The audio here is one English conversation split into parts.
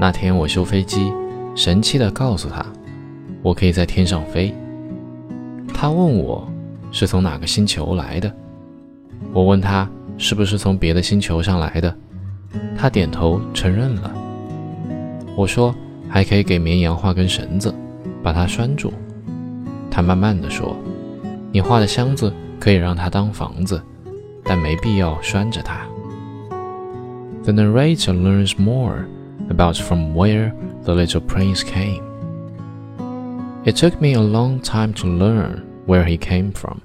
那天我修飞机，神气地告诉他，我可以在天上飞。他问我是从哪个星球来的，我问他是不是从别的星球上来的，他点头承认了。我说还可以给绵羊画根绳子，把它拴住。他慢慢地说，你画的箱子可以让它当房子，但没必要拴着它。The narrator learns more about from where the little prince came. It took me a long time to learn where he came from.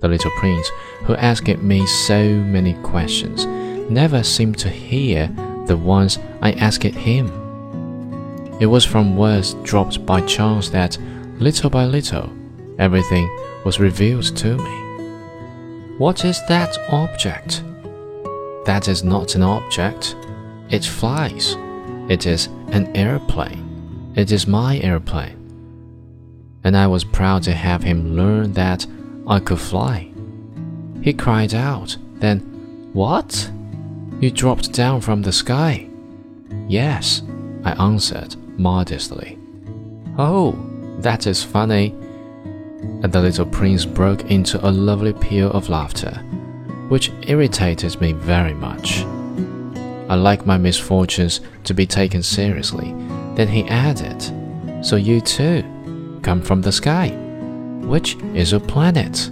The little prince, who asked me so many questions, never seemed to hear the ones I asked him. It was from words dropped by chance that, little by little, everything was revealed to me. What is that object? That is not an object. It flies. It is an airplane. It is my airplane. And I was proud to have him learn that I could fly. He cried out, then, What? You dropped down from the sky? Yes, I answered modestly. Oh, that is funny. And the little prince broke into a lovely peal of laughter which irritated me very much. I like my misfortunes to be taken seriously. Then he added, So you too come from the sky, which is a planet.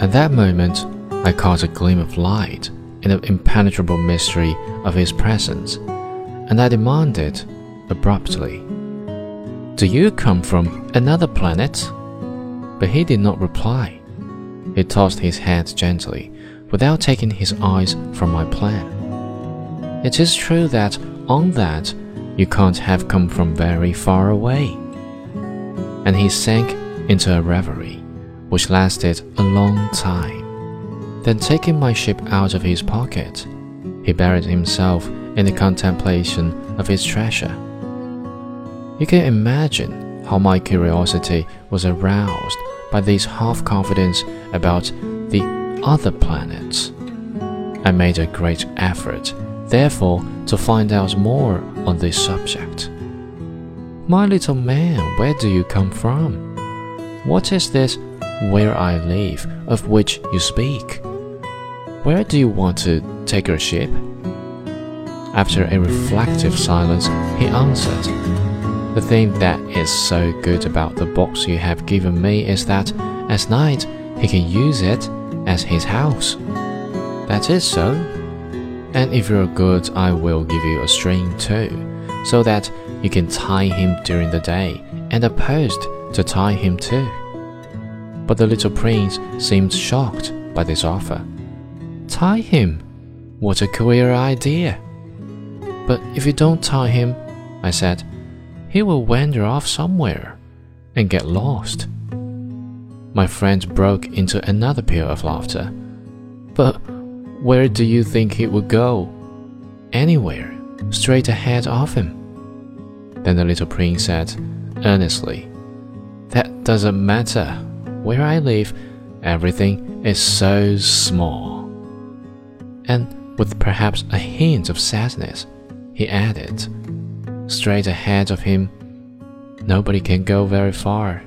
At that moment, I caught a gleam of light in the impenetrable mystery of his presence, and I demanded abruptly, Do you come from another planet? But he did not reply. He tossed his head gently without taking his eyes from my plan. It is true that on that you can't have come from very far away. And he sank into a reverie, which lasted a long time. Then, taking my ship out of his pocket, he buried himself in the contemplation of his treasure. You can imagine how my curiosity was aroused by this half confidence about the other planets. I made a great effort, therefore, to find out more on this subject. My little man, where do you come from? What is this where I live of which you speak? Where do you want to take your ship? After a reflective silence, he answered, The thing that is so good about the box you have given me is that at night he can use it as his house. That is so. And if you're good, I will give you a string too, so that you can tie him during the day, and a post to tie him to. But the little prince seemed shocked by this offer. Tie him? What a queer idea! But if you don't tie him, I said, he will wander off somewhere and get lost. My friend broke into another peal of laughter. But where do you think he would go? Anywhere, straight ahead of him. Then the little prince said, earnestly, That doesn't matter. Where I live, everything is so small. And with perhaps a hint of sadness, he added, Straight ahead of him, nobody can go very far.